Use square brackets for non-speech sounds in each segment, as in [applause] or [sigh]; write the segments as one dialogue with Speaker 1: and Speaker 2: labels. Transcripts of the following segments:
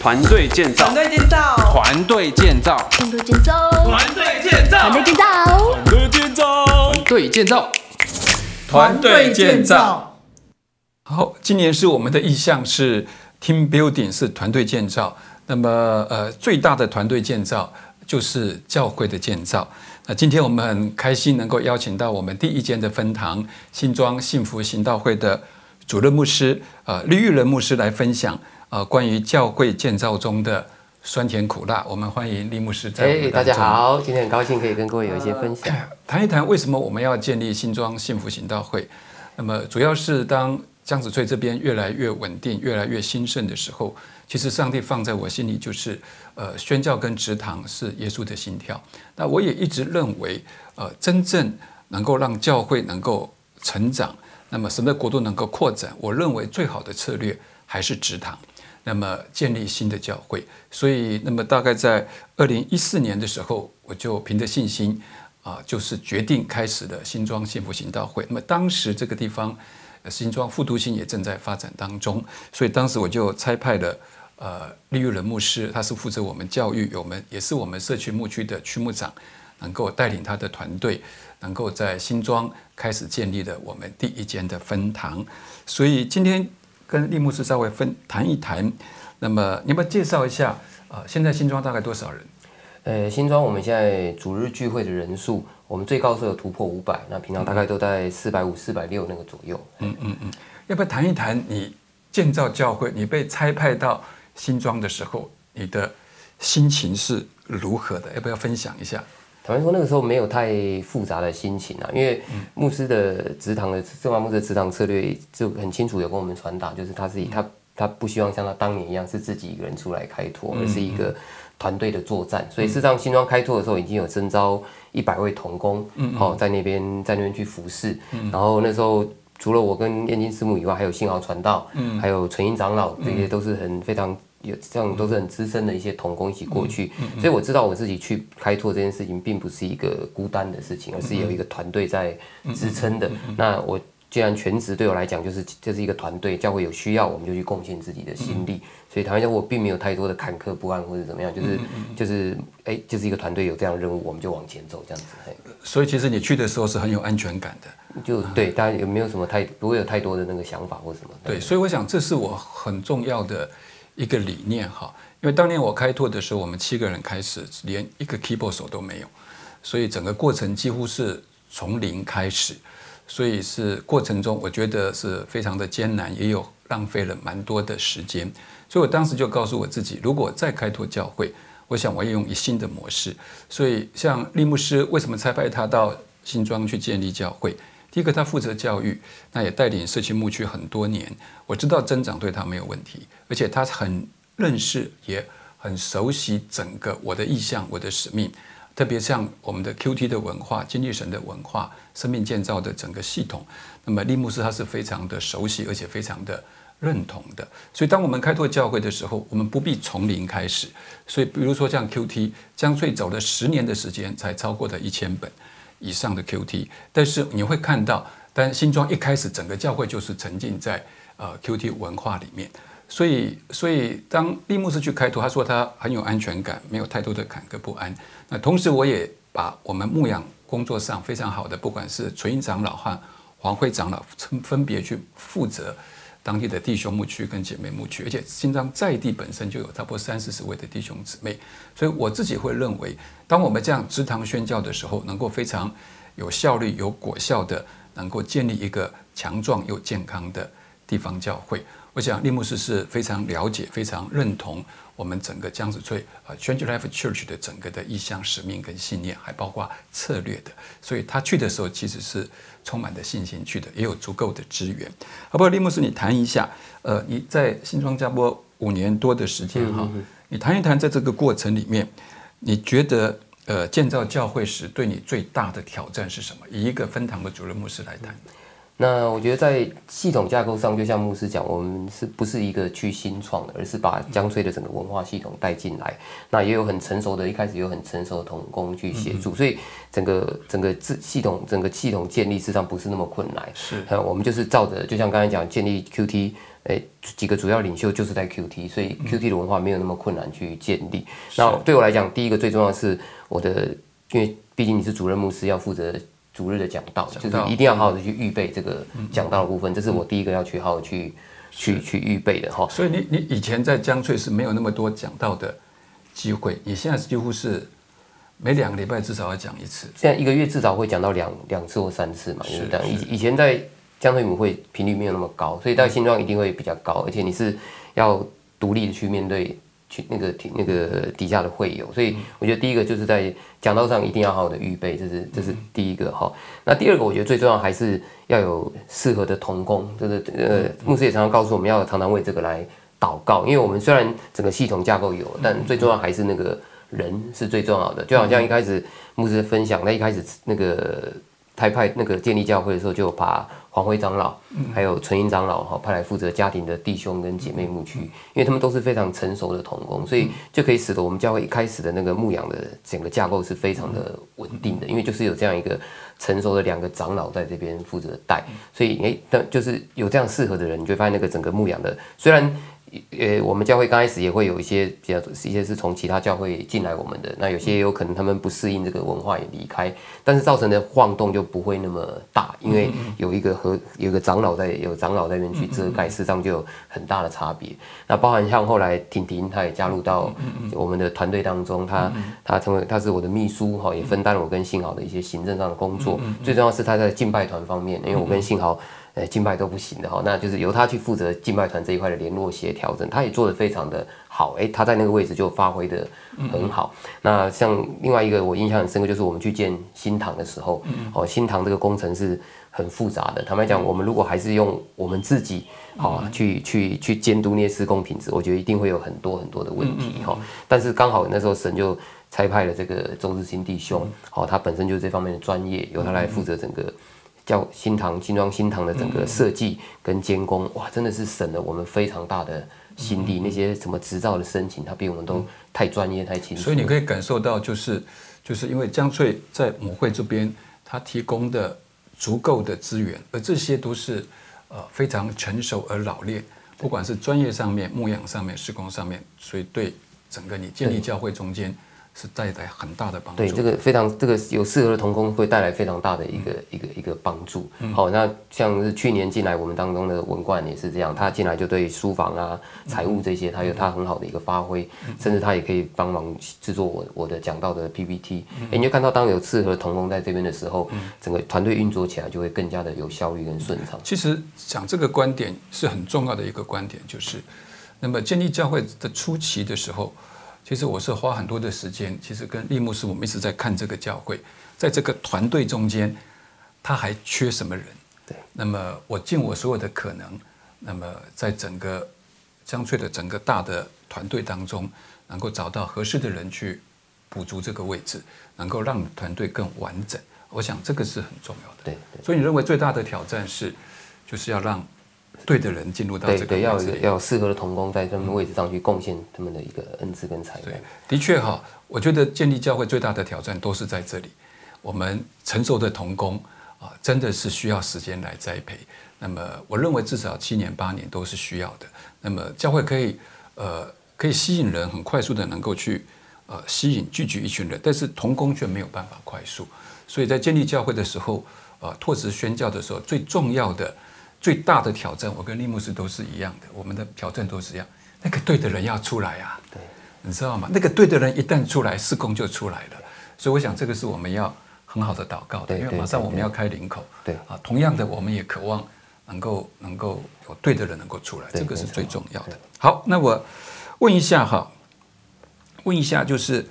Speaker 1: 团队建造
Speaker 2: 团，队建造，
Speaker 1: 团队建造，
Speaker 3: 团队建造，
Speaker 2: 团队建造，
Speaker 3: 团队建造，
Speaker 1: 团队建造，团队建造。
Speaker 4: 团队建造。。
Speaker 5: 好，今年是我们的意向是 team building，是团队建造。那么，呃，最大的团队建造就是教会的建造。那今天我们很开心能够邀请到我们第一间的分堂新庄幸福行道会的主任牧师，呃，李玉仁牧师来分享，呃，关于教会建造中的酸甜苦辣。我们欢迎李牧师在我们
Speaker 6: 哎，大家。好，今天很高兴可以跟各位有一些分享。
Speaker 5: 谈一谈为什么我们要建立新庄幸福行道会。那么主要是当江子翠这边越来越稳定、越来越兴盛的时候，其实上帝放在我心里就是，呃，宣教跟职堂是耶稣的心跳。那我也一直认为，呃，真正能够让教会能够成长，那么什么国度能够扩展，我认为最好的策略还是职堂。那么建立新的教会，所以那么大概在二零一四年的时候，我就凭着信心啊，就是决定开始了新庄幸福行道会。那么当时这个地方，呃新庄复读性也正在发展当中，所以当时我就差派了呃利玉仁牧师，他是负责我们教育，我们也是我们社区牧区的区牧长，能够带领他的团队，能够在新庄开始建立了我们第一间的分堂。所以今天跟利牧师稍微分谈一谈，那么你要不要介绍一下？呃，现在新庄大概多少人？
Speaker 6: 呃，新庄我们现在主日聚会的人数，我们最高是有突破五百，那平常大概都在四百五、四百六那个左右。
Speaker 5: 嗯嗯嗯要不要谈一谈你建造教会，你被差派到新庄的时候，你的心情是如何的？要不要分享一下？
Speaker 6: 坦白说，那个时候没有太复杂的心情啊，因为牧师的职堂的正华牧师的职堂策略就很清楚有跟我们传达，就是他是以他他不希望像他当年一样是自己一个人出来开拓，而是一个团队的作战。所以事实上，新庄开拓的时候已经有征召一百位童工，哦，在那边在那边去服侍。然后那时候除了我跟燕京师母以外，还有信豪传道，还有纯英长老，这些都是很非常有这样都是很资深的一些童工一起过去，所以我知道我自己去开拓这件事情，并不是一个孤单的事情，而是有一个团队在支撑的。那我既然全职对我来讲就是这是一个团队，教会有需要我们就去贡献自己的心力。所以台湾教会我并没有太多的坎坷不安或者怎么样，就是就是哎，就是一个团队有这样的任务，我们就往前走这样子。嘿
Speaker 5: 所以其实你去的时候是很有安全感的。
Speaker 6: 就对大家有没有什么太不会有太多的那个想法或什么？
Speaker 5: 对，所以我想这是我很重要的一个理念哈。因为当年我开拓的时候，我们七个人开始，连一个 keyboard 手都没有，所以整个过程几乎是从零开始，所以是过程中我觉得是非常的艰难，也有浪费了蛮多的时间。所以我当时就告诉我自己，如果再开拓教会，我想我要用一新的模式。所以像利牧师为什么差派他到新庄去建立教会？第一个，他负责教育，那也带领社区牧区很多年。我知道增长对他没有问题，而且他很认识，也很熟悉整个我的意向、我的使命。特别像我们的 QT 的文化、经济神的文化、生命建造的整个系统，那么利牧师他是非常的熟悉，而且非常的认同的。所以，当我们开拓教会的时候，我们不必从零开始。所以，比如说像 QT，江翠走了十年的时间才超过的一千本以上的 QT，但是你会看到，但新庄一开始整个教会就是沉浸在呃 QT 文化里面。所以，所以当利牧师去开拓，他说他很有安全感，没有太多的坎坷不安。那同时，我也把我们牧养工作上非常好的，不管是纯英长老和黄辉长老，分分别去负责当地的弟兄牧区跟姐妹牧区，而且新疆在地本身就有差不多三四十位的弟兄姊妹，所以我自己会认为，当我们这样直堂宣教的时候，能够非常有效率、有果效的，能够建立一个强壮又健康的地方教会。我想利牧师是非常了解、非常认同我们整个江子翠呃 Change Life Church 的整个的意向、使命跟信念，还包括策略的。所以他去的时候其实是充满的信心去的，也有足够的资源。好不好？利牧师，你谈一下，呃，你在新庄加坡五年多的时间哈，你谈一谈在这个过程里面，你觉得呃建造教会时对你最大的挑战是什么？以一个分堂的主任牧师来谈。
Speaker 6: 那我觉得在系统架构上，就像牧师讲，我们是不是一个去新创的，而是把江翠的整个文化系统带进来。那也有很成熟的，一开始有很成熟的童工去协助，所以整个整个自系统整个系统建立，事实上不是那么困难。
Speaker 5: 是
Speaker 6: 呃，我们就是照着，就像刚才讲，建立 QT 哎，几个主要领袖就是在 QT，所以 QT 的文化没有那么困难去建立。那对我来讲，第一个最重要的是我的，因为毕竟你是主任牧师，要负责主日的讲道，就是一定要好好的去预备这个讲道的部分，这是我第一个要去好好去去去预备的哈。
Speaker 5: 所以你你以前在江翠是没有那么多讲道的机会，你现在几乎是每两个礼拜至少要讲一次，
Speaker 6: 现在一个月至少会讲到两两次或三次嘛，是这样。以以前在江翠母会频率没有那么高，所以在新庄一定会比较高，而且你是要独立的去面对去那个那个底下的会友，所以我觉得第一个就是在讲道上一定要好好的预备，这是这是第一个哈。那第二个我觉得最重要还是要有适合的童工，就是呃牧师也常常告诉我们要常常为这个来祷告，因为我们虽然整个系统架构有，但最重要还是那个人是最重要的。就好像一开始牧师分享，那一开始那个台派那个建立教会的时候，就把黄辉长老，还有纯英长老哈派来负责家庭的弟兄跟姐妹牧区，因为他们都是非常成熟的童工，所以就可以使得我们教会一开始的那个牧养的整个架构是非常的稳定的，因为就是有这样一个成熟的两个长老在这边负责带，所以诶，但就是有这样适合的人，你就会发现那个整个牧养的虽然。呃，我们教会刚开始也会有一些比较一些是从其他教会进来我们的，那有些有可能他们不适应这个文化也离开，但是造成的晃动就不会那么大，因为有一个和有一个长老在有长老在那边去遮盖，事实上就有很大的差别。那包含像后来婷婷，她也加入到我们的团队当中，她她成为她是我的秘书哈，也分担了我跟幸好的一些行政上的工作。最重要是她在敬拜团方面，因为我跟信豪。呃，敬拜都不行的哈，那就是由他去负责敬拜团这一块的联络协调整，他也做得非常的好，哎，他在那个位置就发挥的很好。那像另外一个我印象很深刻，就是我们去建新塘的时候，哦，新塘这个工程是很复杂的。坦白讲，我们如果还是用我们自己好去去去监督那些施工品质，我觉得一定会有很多很多的问题哈。但是刚好那时候神就差派了这个周日新弟兄，好，他本身就是这方面的专业，由他来负责整个。叫新堂新庄新堂的整个设计跟监工，哇，真的是省了我们非常大的心力。那些什么执照的申请，他比我们都太专业、太清楚。
Speaker 5: 所以你可以感受到，就是就是因为江翠在母会这边，他提供的足够的资源，而这些都是呃非常成熟而老练，不管是专业上面、牧养上面、施工上面，所以对整个你建立教会中间。是带来很大的帮助。
Speaker 6: 对，这个非常，这个有适合的童工会带来非常大的一个一个一个帮助。好，那像是去年进来我们当中的文冠也是这样，他进来就对书房啊、财务这些，他有他很好的一个发挥，甚至他也可以帮忙制作我我的讲到的 PPT。哎，你就看到当有适合的童工在这边的时候，整个团队运作起来就会更加的有效率跟顺畅。
Speaker 5: 其实讲这个观点是很重要的一个观点，就是那么建立教会的初期的时候。其实我是花很多的时间，其实跟利牧师我们一直在看这个教会，在这个团队中间，他还缺什么人？
Speaker 6: 对。
Speaker 5: 那么我尽我所有的可能，那么在整个江翠的整个大的团队当中，能够找到合适的人去补足这个位置，能够让团队更完整。我想这个是很重要的。
Speaker 6: 对。
Speaker 5: 所以你认为最大的挑战是，就是要让。对的人进入到这个
Speaker 6: 要有要有适合的童工在他们位置上去贡献他们的一个恩赐跟才能。
Speaker 5: 的确哈，我觉得建立教会最大的挑战都是在这里。我们成熟的童工啊，真的是需要时间来栽培。那么，我认为至少七年八年都是需要的。那么，教会可以呃可以吸引人，很快速的能够去呃吸引聚集一群人，但是童工却没有办法快速。所以在建立教会的时候，呃，拓殖宣教的时候，最重要的。最大的挑战，我跟利牧师都是一样的，我们的挑战都是一样。那个对的人要出来啊，
Speaker 6: 对，
Speaker 5: 你知道吗？那个对的人一旦出来，施工就出来了。所以我想，这个是我们要很好的祷告的，因为马上我们要开领口。
Speaker 6: 对
Speaker 5: 啊，同样的，我们也渴望能够能够有对的人能够出来，这个是最重要的。好，那我问一下哈，问一下就是，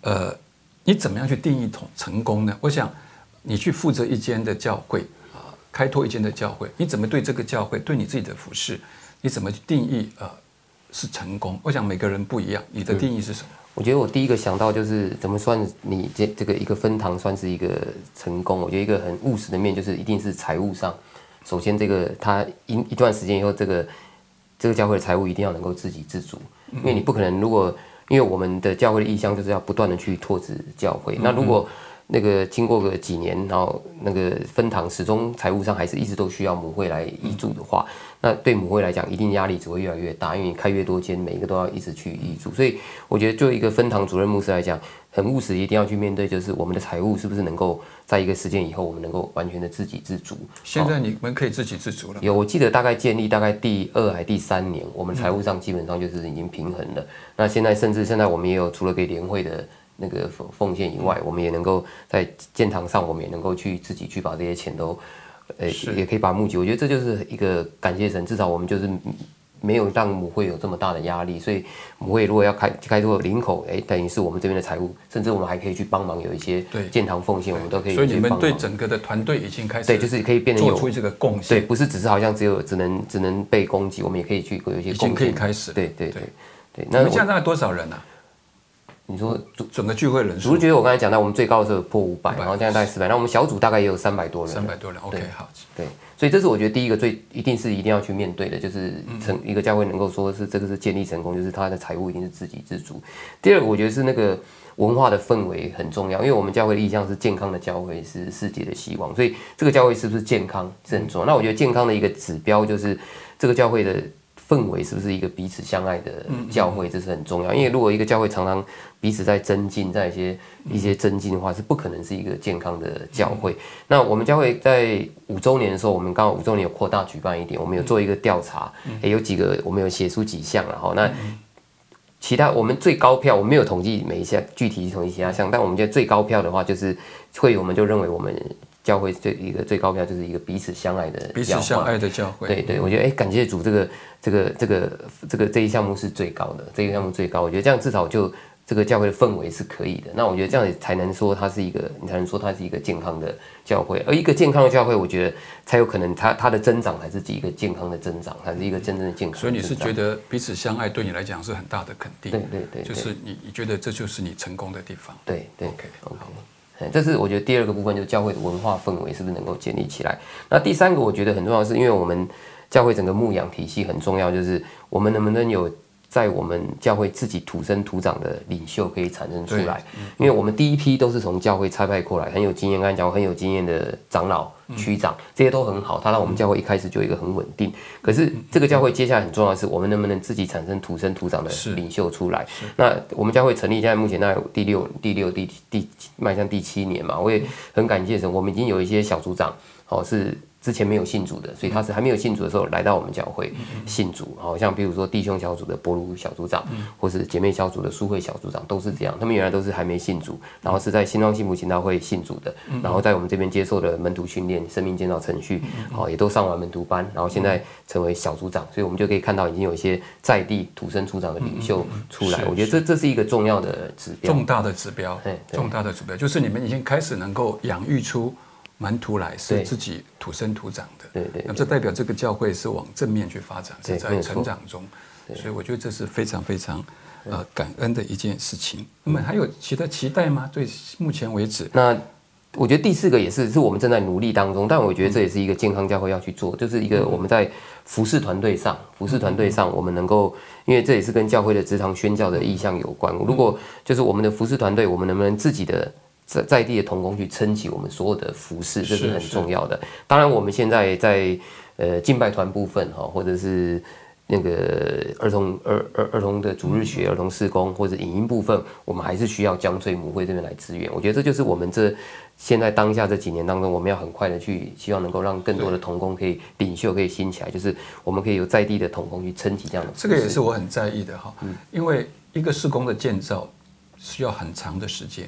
Speaker 5: 呃，你怎么样去定义成成功呢？我想你去负责一间的教会。开拓一间的教会，你怎么对这个教会，对你自己的服饰，你怎么去定义？呃，是成功？我想每个人不一样，你的定义是什么？
Speaker 6: 我觉得我第一个想到就是怎么算你这这个一个分堂算是一个成功？我觉得一个很务实的面就是一定是财务上，首先这个他一一段时间以后，这个这个教会的财务一定要能够自给自足，因为你不可能如果因为我们的教会的意向就是要不断的去拓殖教会，那如果那个经过个几年，然后那个分堂始终财务上还是一直都需要母会来挹注的话，那对母会来讲，一定压力只会越来越大，因为你开越多间，每一个都要一直去挹注。所以我觉得，作为一个分堂主任牧师来讲，很务实，一定要去面对，就是我们的财务是不是能够在一个时间以后，我们能够完全的自给自足。
Speaker 5: 现在你们可以自给自足了。
Speaker 6: 有，我记得大概建立大概第二还第三年，我们财务上基本上就是已经平衡了。那现在甚至现在我们也有除了给联会的。那个奉奉献以外，我们也能够在建堂上，我们也能够去自己去把这些钱都，呃，也可以把募集。我觉得这就是一个感谢神，至少我们就是没有让母会有这么大的压力。所以母会如果要开开拓领口，哎，等于是我们这边的财务，甚至我们还可以去帮忙有一些建堂奉献，我们都可以。
Speaker 5: 所以你们对整个的团队已经开始
Speaker 6: 对，就是可以变成做
Speaker 5: 出这个贡献。
Speaker 6: 对，不是只是好像只有只能只能被攻击，我们也可以去有一些贡献。
Speaker 5: 可以开始。
Speaker 6: 对对对
Speaker 5: 对。那现在大概多少人呢？
Speaker 6: 你说
Speaker 5: 整个聚会人数，
Speaker 6: 主觉得我刚才讲到，我们最高的时候破五百，然后现在大概四百，那我们小组大概也有三百多人。
Speaker 5: 三百多人，OK，好。
Speaker 6: 对，所以这是我觉得第一个最一定是一定要去面对的，就是成一个教会能够说是这个是建立成功，就是他的财务一定是自给自足。第二个，我觉得是那个文化的氛围很重要，因为我们教会的意向是健康的教会是世界的希望，所以这个教会是不是健康是很重要。那我觉得健康的一个指标就是这个教会的。氛围是不是一个彼此相爱的教会？这是很重要，因为如果一个教会常常彼此在增进，在一些一些增进的话，是不可能是一个健康的教会。那我们教会在五周年的时候，我们刚好五周年有扩大举办一点，我们有做一个调查，也有几个我们有写出几项了哈。那其他我们最高票，我们没有统计每一项具体统计其他项，但我们觉得最高票的话，就是会我们就认为我们。教会最一个最高标就是一个彼此相爱的
Speaker 5: 彼此相爱的教会。
Speaker 6: 对对，我觉得哎，感谢主，这个这个这个这个这一项目是最高的，这一项目最高。我觉得这样至少就这个教会的氛围是可以的。那我觉得这样才能说它是一个，你才能说它是一个健康的教会。而一个健康的教会，我觉得才有可能它它的增长才是一个健康的增长，才是一个真正的健康。
Speaker 5: 所以你是觉得彼此相爱对你来讲是很大的肯定？
Speaker 6: 对对对，
Speaker 5: 就是你你觉得这就是你成功的地方？
Speaker 6: 对对
Speaker 5: ，OK OK。
Speaker 6: 这是我觉得第二个部分，就是教会文化氛围是不是能够建立起来？那第三个，我觉得很重要，是因为我们教会整个牧养体系很重要，就是我们能不能有。在我们教会自己土生土长的领袖可以产生出来，因为我们第一批都是从教会差派过来，很有经验，刚才讲很有经验的长老、区长，这些都很好，他让我们教会一开始就一个很稳定。可是这个教会接下来很重要的是，我们能不能自己产生土生土长的领袖出来？那我们教会成立现在目前大概第六、第六、第第迈向第七年嘛，我也很感谢神，我们已经有一些小组长，哦是。之前没有信主的，所以他是还没有信主的时候来到我们教会信主。好像比如说弟兄小组的波鲁小组长，或是姐妹小组的苏慧小组长，都是这样。他们原来都是还没信主，然后是在新庄幸福行道会信主的，然后在我们这边接受的门徒训练、生命建造程序，好也都上完门徒班，然后现在成为小组长。所以我们就可以看到已经有一些在地土生土长的领袖出来。我觉得这这是一个重要的指标，
Speaker 5: 重大的指标，重大的指标就是你们已经开始能够养育出。门徒来是自己土生土长的，
Speaker 6: 对对，
Speaker 5: 那这代表这个教会是往正面去发展，是在成长中，所以我觉得这是非常非常呃感恩的一件事情。那么还有其他期待吗？对目前为止，
Speaker 6: 那我觉得第四个也是是我们正在努力当中，但我觉得这也是一个健康教会要去做，就是一个我们在服饰团队上，服饰团队上我们能够，因为这也是跟教会的职场宣教的意向有关。如果就是我们的服饰团队，我们能不能自己的。在在地的童工去撑起我们所有的服饰，这是很重要的。当然，我们现在在呃敬拜团部分哈，或者是那个儿童儿儿儿童的主日学、儿童施工或者影音部分，我们还是需要江翠母会这边来支援。我觉得这就是我们这现在当下这几年当中，我们要很快的去，希望能够让更多的童工可以领袖可以兴起来，就是我们可以有在地的童工去撑起这样的。
Speaker 5: 这个也是我很在意的哈，因为一个施工的建造需要很长的时间。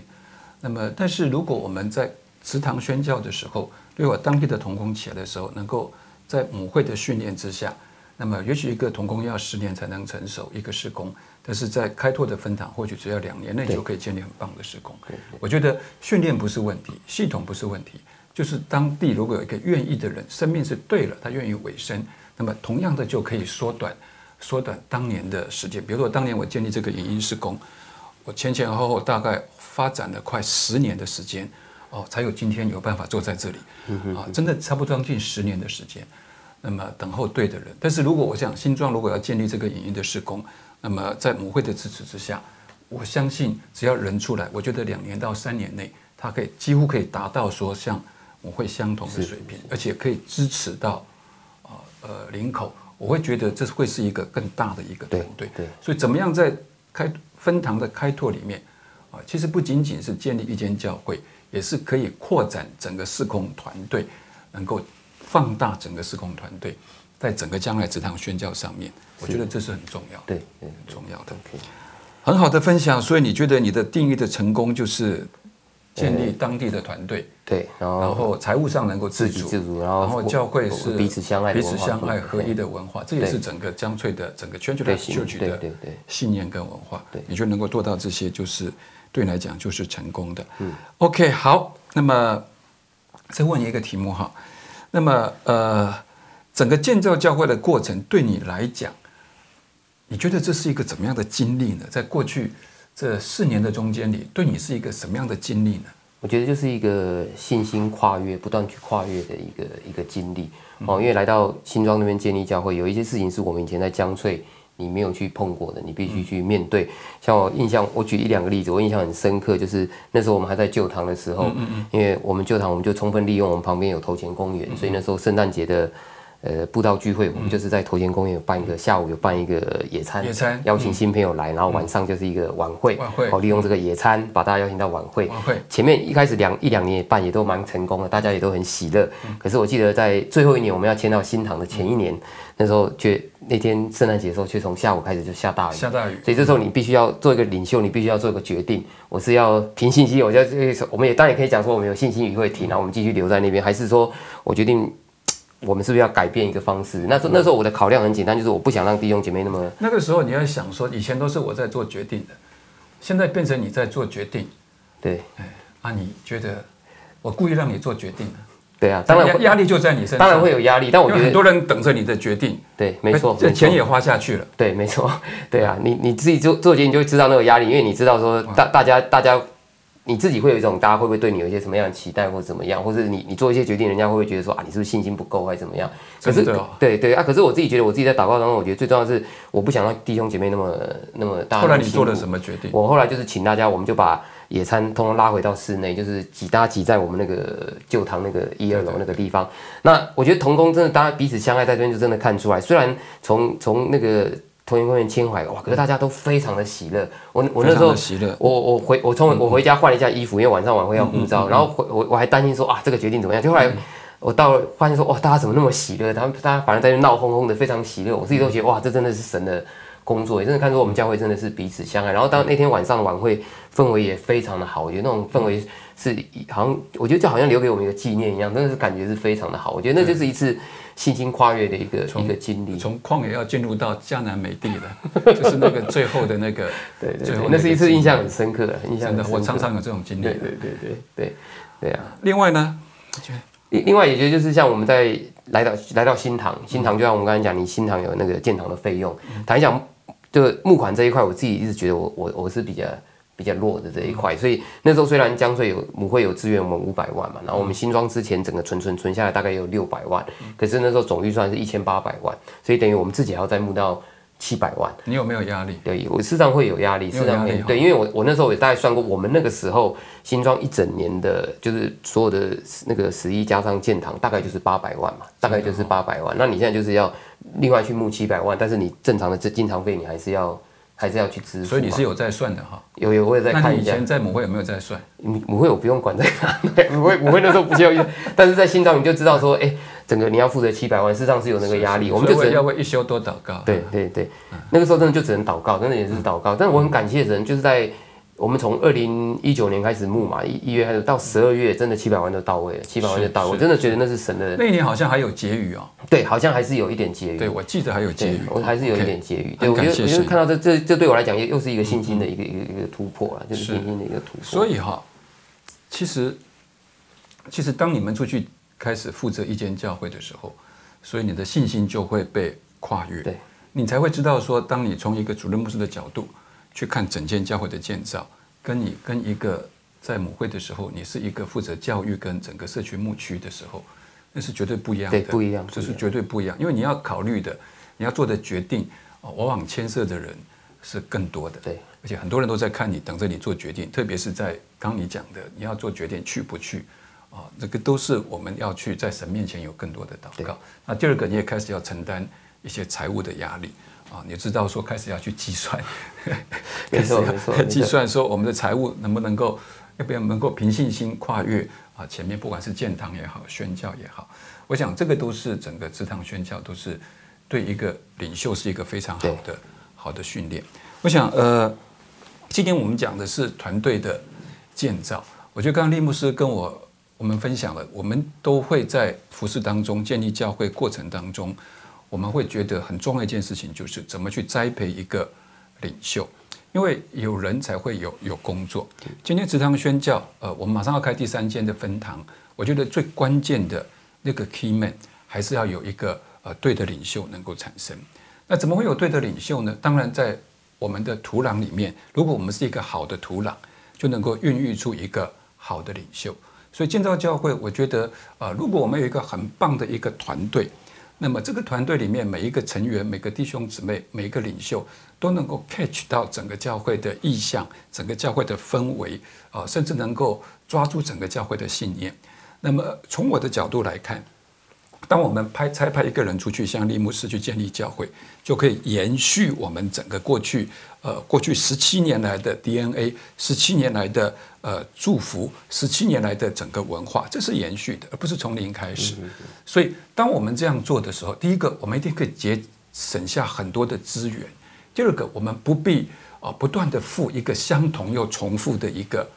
Speaker 5: 那么，但是如果我们在祠堂宣教的时候，如果当地的童工起来的时候，能够在母会的训练之下，那么也许一个童工要十年才能成熟一个施工，但是在开拓的分堂，或许只要两年内就可以建立很棒的施工。我觉得训练不是问题，系统不是问题，就是当地如果有一个愿意的人，生命是对了，他愿意委身，那么同样的就可以缩短缩短当年的时间。比如说当年我建立这个影音施工，我前前后后大概。发展了快十年的时间，哦，才有今天有办法坐在这里，啊，真的差不多将近十年的时间。那么等候对的人，但是如果我想新庄如果要建立这个影音的施工，那么在母会的支持之下，我相信只要人出来，我觉得两年到三年内，它可以几乎可以达到说像母会相同的水平，而且可以支持到呃呃林口，我会觉得这会是一个更大的一个团队。
Speaker 6: 对，
Speaker 5: 所以怎么样在开分堂的开拓里面啊，其实不仅仅是建立一间教会，也是可以扩展整个四空团队，能够放大整个四空团队，在整个将来这堂宣教上面，我觉得这是很重要，
Speaker 6: 对，
Speaker 5: 很重要的。很好的分享，所以你觉得你的定义的成功就是建立当地的团队，
Speaker 6: 对，
Speaker 5: 然后财务上能够自
Speaker 6: 主，自
Speaker 5: 主，然后教会是
Speaker 6: 彼此相爱、
Speaker 5: 彼此相爱合一的文化，这也是整个江翠的整个全球的 church 的信念跟文化。你觉得能够做到这些，就是对你来讲就是成功的。嗯，OK，好，那么再问你一个题目哈，那么呃，整个建造教会的过程对你来讲，你觉得这是一个怎么样的经历呢？在过去。这四年的中间里，对你是一个什么样的经历呢？
Speaker 6: 我觉得就是一个信心跨越、不断去跨越的一个一个经历哦。因为来到新庄那边建立教会，有一些事情是我们以前在江翠你没有去碰过的，你必须去面对。像我印象，我举一两个例子，我印象很深刻，就是那时候我们还在旧堂的时候，因为我们旧堂我们就充分利用我们旁边有头前公园，所以那时候圣诞节的。呃，布道聚会，我们就是在头前公园有办一个下午有办一个野餐，
Speaker 5: 野餐
Speaker 6: 邀请新朋友来，然后晚上就是一个晚会，
Speaker 5: 晚会，
Speaker 6: 哦，利用这个野餐把大家邀请到晚会。
Speaker 5: 晚会
Speaker 6: 前面一开始两一两年也办也都蛮成功的，大家也都很喜乐。可是我记得在最后一年我们要迁到新塘的前一年，那时候却那天圣诞节的时候却从下午开始就下大雨，
Speaker 5: 下大雨。
Speaker 6: 所以这时候你必须要做一个领袖，你必须要做一个决定，我是要凭信心，我就我们也当然也可以讲说我们有信心雨会停，然后我们继续留在那边，还是说我决定。我们是不是要改变一个方式？那时候那时候我的考量很简单，就是我不想让弟兄姐妹那么。
Speaker 5: 那个时候你要想说，以前都是我在做决定的，现在变成你在做决定。
Speaker 6: 对。
Speaker 5: 哎，啊，你觉得我故意让你做决定了？
Speaker 6: 对啊，当然
Speaker 5: 压力就在你身上。
Speaker 6: 当然会有压力，但我觉得
Speaker 5: 很多人等着你的决定。
Speaker 6: 对，没错，
Speaker 5: 这钱也花下去了。
Speaker 6: 对，没错。对啊，你你自己做做决定就会知道那个压力，因为你知道说大大家大家。你自己会有一种，大家会不会对你有一些什么样的期待，或者怎么样，或者你你做一些决定，人家会不会觉得说啊，你是不是信心不够，还是怎么样？可是对对啊，可是我自己觉得，我自己在祷告当中，我觉得最重要的是，我不想让弟兄姐妹那么那么大。
Speaker 5: 后来你做了什么决定？
Speaker 6: 我后来就是请大家，我们就把野餐通通拉回到室内，就是挤大家挤在我们那个旧堂那个一二楼那个地方。那我觉得童工真的大家彼此相爱，在这边就真的看出来。虽然从从那个。同源公园牵怀哇，可是大家都非常的喜乐。我我那时候我我回我从我回家换了一下衣服，因为晚上晚会要护照，然后回我我还担心说啊这个决定怎么样？就后来我到了发现说哇大家怎么那么喜乐？他们大家反而在那闹哄哄的，非常喜乐。我自己都觉得哇这真的是神的工作，也真的看出我们教会真的是彼此相爱。然后当那天晚上的晚会氛围也非常的好，我觉得那种氛围是好像我觉得就好像留给我们一个纪念一样，真的是感觉是非常的好。我觉得那就是一次。信心跨越的一个一个经历，
Speaker 5: 从旷野要进入到迦南美地了，[laughs] 就是那个最后的那个，
Speaker 6: 对对对，那是一次印象很深刻的，印象的。
Speaker 5: 我常常有这种经历，
Speaker 6: 对对对对对对啊。
Speaker 5: 另外呢，
Speaker 6: 另另外也觉得就是像我们在来到来到新塘，新塘就像我们刚才讲，你新塘有那个建堂的费用，谈一讲这个募款这一块，我自己一直觉得我我我是比较。比较弱的这一块，所以那时候虽然江水有母会有支援我们五百万嘛，然后我们新庄之前整个存存存下来大概有六百万，可是那时候总预算是一千八百万，所以等于我们自己还要再募到七百万。
Speaker 5: 你有没有压力？
Speaker 6: 对，我事实上会有压力，事实上会对，因为我我那时候也大概算过，我们那个时候新庄一整年的，就是所有的那个十一加上建堂，大概就是八百万嘛，大概就是八百万。那你现在就是要另外去募七百万，但是你正常的这经常费你还是要。还是要去支付，
Speaker 5: 所以你是有在算的哈。
Speaker 6: 有有，我也在看一
Speaker 5: 下。以前在母会有没有在算？
Speaker 6: 母母会我不用管这个，[laughs] 母会母会那时候不需要，[laughs] 但是在新庄你就知道说，哎，整个你要负责七百万，事实上是有那个压力。
Speaker 5: 我们就只要为一休多祷告。
Speaker 6: 对对对，那个时候真的就只能祷告，真的也是祷告。但是我很感谢人，就是在。我们从二零一九年开始募嘛，一一月开始到十二月，真的七百万都到位了，七百万就到位。我真的觉得那是神的。
Speaker 5: 那一年好像还有结余哦。
Speaker 6: 对，好像还是有一点结余。
Speaker 5: 对，我记得还有结余。
Speaker 6: 我还是有一点结余。对，我觉得我觉得看到这这这对我来讲又又是一个信心的一个一个一个突破了，就是信心的一个突破。
Speaker 5: 所以哈，其实其实当你们出去开始负责一间教会的时候，所以你的信心就会被跨越。
Speaker 6: 对，
Speaker 5: 你才会知道说，当你从一个主任牧师的角度。去看整间教会的建造，跟你跟一个在母会的时候，你是一个负责教育跟整个社区牧区的时候，那是绝对不一样的，
Speaker 6: 不一样，
Speaker 5: 这是绝对不一样。因为你要考虑的，你要做的决定，往往牵涉的人是更多的。
Speaker 6: 对，
Speaker 5: 而且很多人都在看你，等着你做决定。特别是在刚你讲的，你要做决定去不去啊，这个都是我们要去在神面前有更多的祷告。那第二个，你也开始要承担一些财务的压力啊，你知道说开始要去计算，[laughs]
Speaker 6: 没错 [laughs] 没错，
Speaker 5: 计算说我们的财务能不能够，要不要能够凭信心跨越啊前面，不管是建堂也好，宣教也好，我想这个都是整个职堂宣教都是对一个领袖是一个非常好的好的训练。我想呃。今天我们讲的是团队的建造。我觉得刚刚利牧师跟我我们分享了，我们都会在服饰当中建立教会过程当中，我们会觉得很重要一件事情就是怎么去栽培一个领袖，因为有人才会有有工作。今天职堂宣教，呃，我们马上要开第三间的分堂，我觉得最关键的那个 key man 还是要有一个呃对的领袖能够产生。那怎么会有对的领袖呢？当然在我们的土壤里面，如果我们是一个好的土壤，就能够孕育出一个好的领袖。所以建造教会，我觉得，呃，如果我们有一个很棒的一个团队，那么这个团队里面每一个成员、每个弟兄姊妹、每一个领袖，都能够 catch 到整个教会的意向、整个教会的氛围，啊，甚至能够抓住整个教会的信念。那么从我的角度来看。当我们派差派一个人出去，像利牧师去建立教会，就可以延续我们整个过去呃过去十七年来的 DNA，十七年来的呃祝福，十七年来的整个文化，这是延续的，而不是从零开始。所以，当我们这样做的时候，第一个，我们一定可以节省下很多的资源；第二个，我们不必啊不断的付一个相同又重复的一个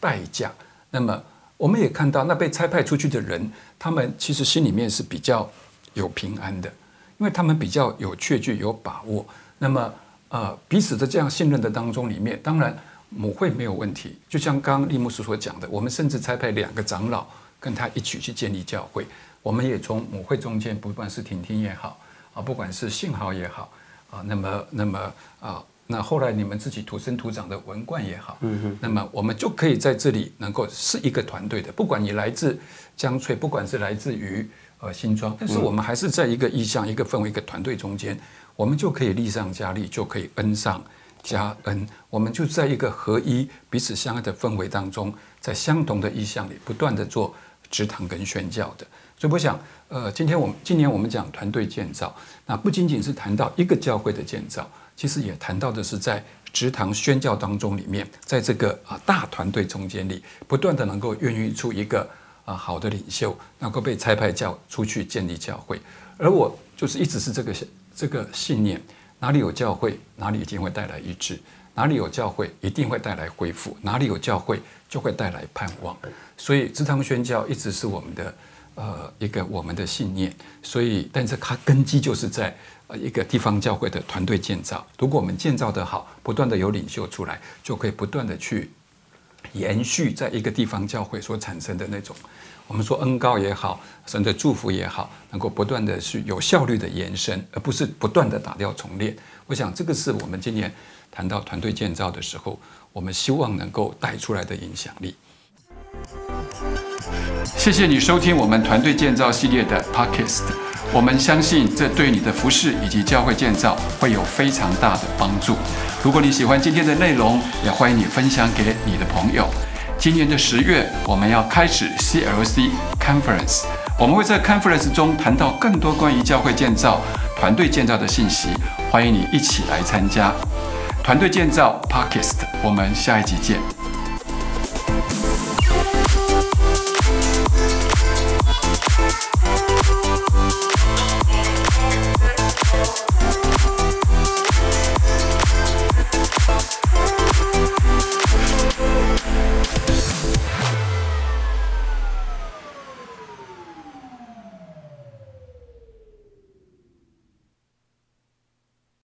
Speaker 5: 代价。那么。我们也看到，那被差派出去的人，他们其实心里面是比较有平安的，因为他们比较有确据、有把握。那么，呃，彼此的这样信任的当中，里面当然母会没有问题。就像刚刚利牧师所讲的，我们甚至差派两个长老跟他一起去建立教会。我们也从母会中间，不管是婷婷也好，啊，不管是信豪也好，啊，那么，那么，啊。那后来你们自己土生土长的文冠也好，那么我们就可以在这里能够是一个团队的，不管你来自江翠，不管是来自于呃新庄，但是我们还是在一个意向、一个氛围、一个团队中间，我们就可以力上加力，就可以恩上加恩，我们就在一个合一、彼此相爱的氛围当中，在相同的意向里不断的做职堂跟宣教的。所以我想，呃，今天我们今年我们讲团队建造，那不仅仅是谈到一个教会的建造。其实也谈到的是，在职堂宣教当中里面，在这个啊大团队中间里，不断的能够孕育出一个啊好的领袖，能够被差派教出去建立教会。而我就是一直是这个这个信念：哪里有教会，哪里一定会带来医治；哪里有教会，一定会带来恢复；哪里有教会，就会带来盼望。所以职堂宣教一直是我们的呃一个我们的信念。所以，但是它根基就是在。一个地方教会的团队建造，如果我们建造的好，不断的有领袖出来，就可以不断的去延续在一个地方教会所产生的那种，我们说恩高也好，神的祝福也好，能够不断的去有效率的延伸，而不是不断的打掉重练。我想这个是我们今年谈到团队建造的时候，我们希望能够带出来的影响力。谢谢你收听我们团队建造系列的 Podcast。我们相信这对你的服饰以及教会建造会有非常大的帮助。如果你喜欢今天的内容，也欢迎你分享给你的朋友。今年的十月，我们要开始 CLC Conference，我们会在 Conference 中谈到更多关于教会建造、团队建造的信息，欢迎你一起来参加。团队建造 Podcast，我们下一集见。